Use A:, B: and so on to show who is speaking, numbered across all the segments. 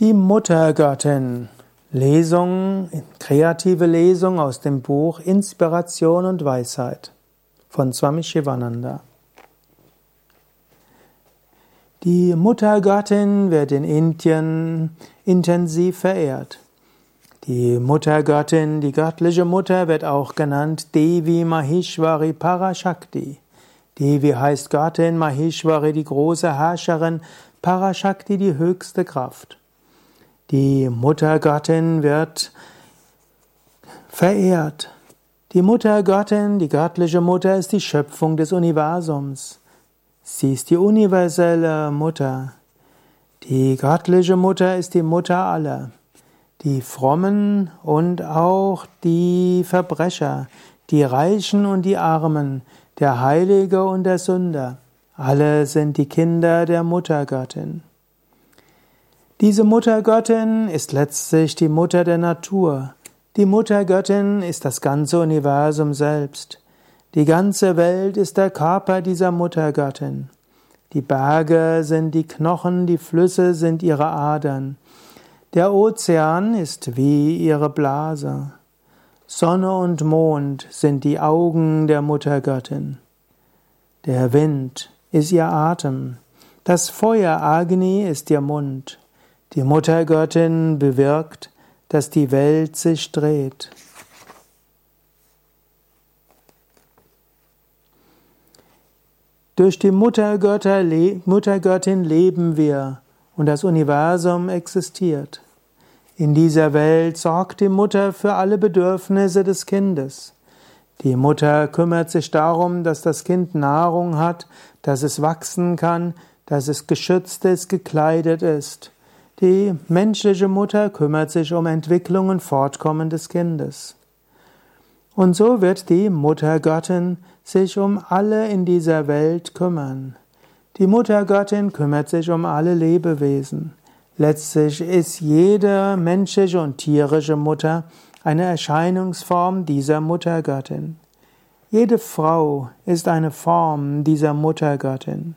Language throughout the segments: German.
A: Die Muttergöttin. Lesung, kreative Lesung aus dem Buch Inspiration und Weisheit von Swami Shivananda. Die Muttergöttin wird in Indien intensiv verehrt. Die Muttergöttin, die göttliche Mutter, wird auch genannt Devi Maheshwari Parashakti. Devi heißt Göttin, Maheshwari die große Herrscherin, Parashakti die höchste Kraft. Die Muttergöttin wird verehrt. Die Muttergöttin, die göttliche Mutter, ist die Schöpfung des Universums. Sie ist die universelle Mutter. Die göttliche Mutter ist die Mutter aller. Die Frommen und auch die Verbrecher, die Reichen und die Armen, der Heilige und der Sünder, alle sind die Kinder der Muttergöttin. Diese Muttergöttin ist letztlich die Mutter der Natur. Die Muttergöttin ist das ganze Universum selbst. Die ganze Welt ist der Körper dieser Muttergöttin. Die Berge sind die Knochen, die Flüsse sind ihre Adern. Der Ozean ist wie ihre Blase. Sonne und Mond sind die Augen der Muttergöttin. Der Wind ist ihr Atem. Das Feuer Agni ist ihr Mund. Die Muttergöttin bewirkt, dass die Welt sich dreht. Durch die Muttergöttin leben wir und das Universum existiert. In dieser Welt sorgt die Mutter für alle Bedürfnisse des Kindes. Die Mutter kümmert sich darum, dass das Kind Nahrung hat, dass es wachsen kann, dass es geschützt ist, gekleidet ist. Die menschliche Mutter kümmert sich um Entwicklung und Fortkommen des Kindes. Und so wird die Muttergöttin sich um alle in dieser Welt kümmern. Die Muttergöttin kümmert sich um alle Lebewesen. Letztlich ist jede menschliche und tierische Mutter eine Erscheinungsform dieser Muttergöttin. Jede Frau ist eine Form dieser Muttergöttin.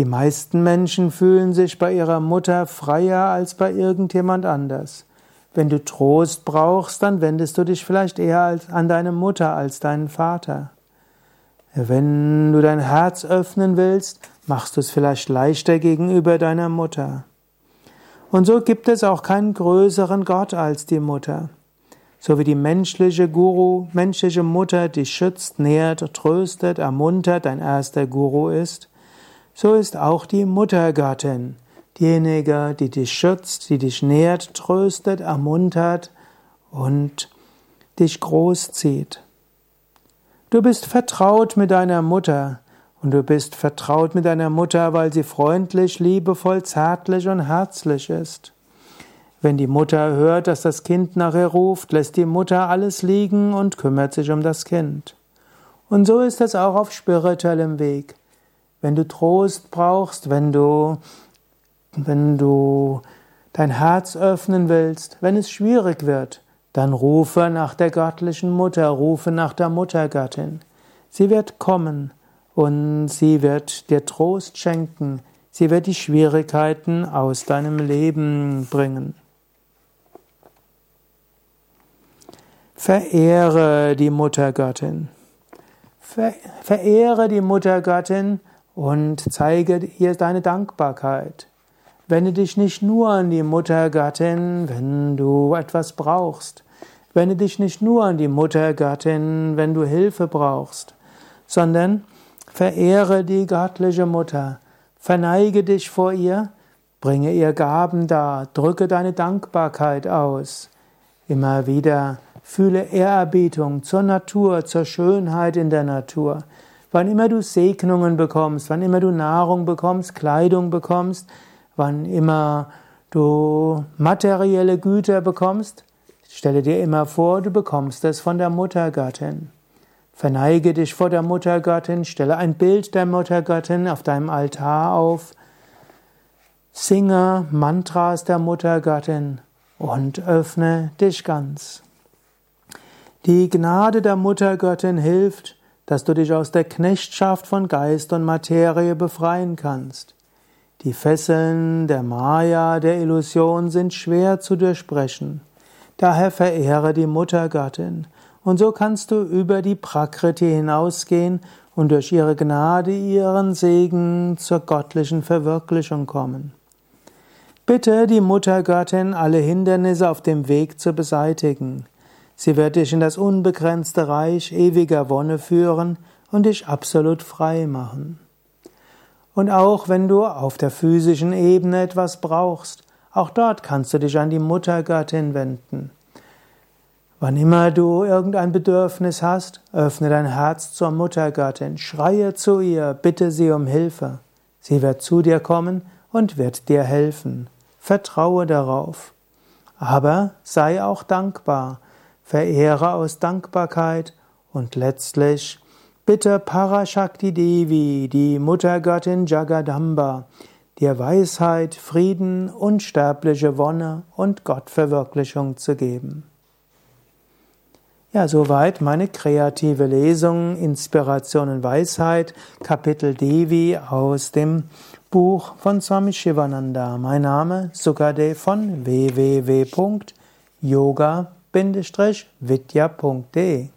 A: Die meisten Menschen fühlen sich bei ihrer Mutter freier als bei irgendjemand anders. Wenn du Trost brauchst, dann wendest du dich vielleicht eher an deine Mutter als deinen Vater. Wenn du dein Herz öffnen willst, machst du es vielleicht leichter gegenüber deiner Mutter. Und so gibt es auch keinen größeren Gott als die Mutter. So wie die menschliche Guru, menschliche Mutter dich schützt, nährt, tröstet, ermuntert, dein erster Guru ist, so ist auch die Muttergattin diejenige, die dich schützt, die dich nährt, tröstet, ermuntert und dich großzieht. Du bist vertraut mit deiner Mutter und du bist vertraut mit deiner Mutter, weil sie freundlich, liebevoll, zärtlich und herzlich ist. Wenn die Mutter hört, dass das Kind nach ihr ruft, lässt die Mutter alles liegen und kümmert sich um das Kind. Und so ist es auch auf spirituellem Weg. Wenn du Trost brauchst, wenn du, wenn du dein Herz öffnen willst, wenn es schwierig wird, dann rufe nach der göttlichen Mutter, rufe nach der Muttergöttin. Sie wird kommen und sie wird dir Trost schenken, sie wird die Schwierigkeiten aus deinem Leben bringen. Verehre die Muttergöttin. Verehre die Muttergöttin und zeige ihr deine Dankbarkeit. Wende dich nicht nur an die Muttergattin, wenn du etwas brauchst. Wende dich nicht nur an die Muttergattin, wenn du Hilfe brauchst, sondern verehre die göttliche Mutter, verneige dich vor ihr, bringe ihr Gaben dar, drücke deine Dankbarkeit aus. Immer wieder fühle Ehrerbietung zur Natur, zur Schönheit in der Natur. Wann immer du Segnungen bekommst, wann immer du Nahrung bekommst, Kleidung bekommst, wann immer du materielle Güter bekommst, stelle dir immer vor, du bekommst es von der Muttergöttin. Verneige dich vor der Muttergöttin, stelle ein Bild der Muttergöttin auf deinem Altar auf, singe Mantras der Muttergöttin und öffne dich ganz. Die Gnade der Muttergöttin hilft, dass du dich aus der Knechtschaft von Geist und Materie befreien kannst. Die Fesseln der Maya, der Illusion sind schwer zu durchbrechen. Daher verehre die Muttergattin. Und so kannst du über die Prakriti hinausgehen und durch ihre Gnade, ihren Segen zur göttlichen Verwirklichung kommen. Bitte die Muttergöttin, alle Hindernisse auf dem Weg zu beseitigen. Sie wird dich in das unbegrenzte Reich ewiger Wonne führen und dich absolut frei machen. Und auch wenn du auf der physischen Ebene etwas brauchst, auch dort kannst du dich an die Muttergöttin wenden. Wann immer du irgendein Bedürfnis hast, öffne dein Herz zur Muttergöttin, schreie zu ihr, bitte sie um Hilfe. Sie wird zu dir kommen und wird dir helfen. Vertraue darauf. Aber sei auch dankbar, verehre aus Dankbarkeit und letztlich bitte Parashakti Devi, die Muttergöttin Jagadamba, dir Weisheit, Frieden, unsterbliche Wonne und Gottverwirklichung zu geben. Ja, soweit meine kreative Lesung Inspiration und Weisheit, Kapitel Devi aus dem Buch von Swami Shivananda. Mein Name Sukadev von www.yoga-vidya.de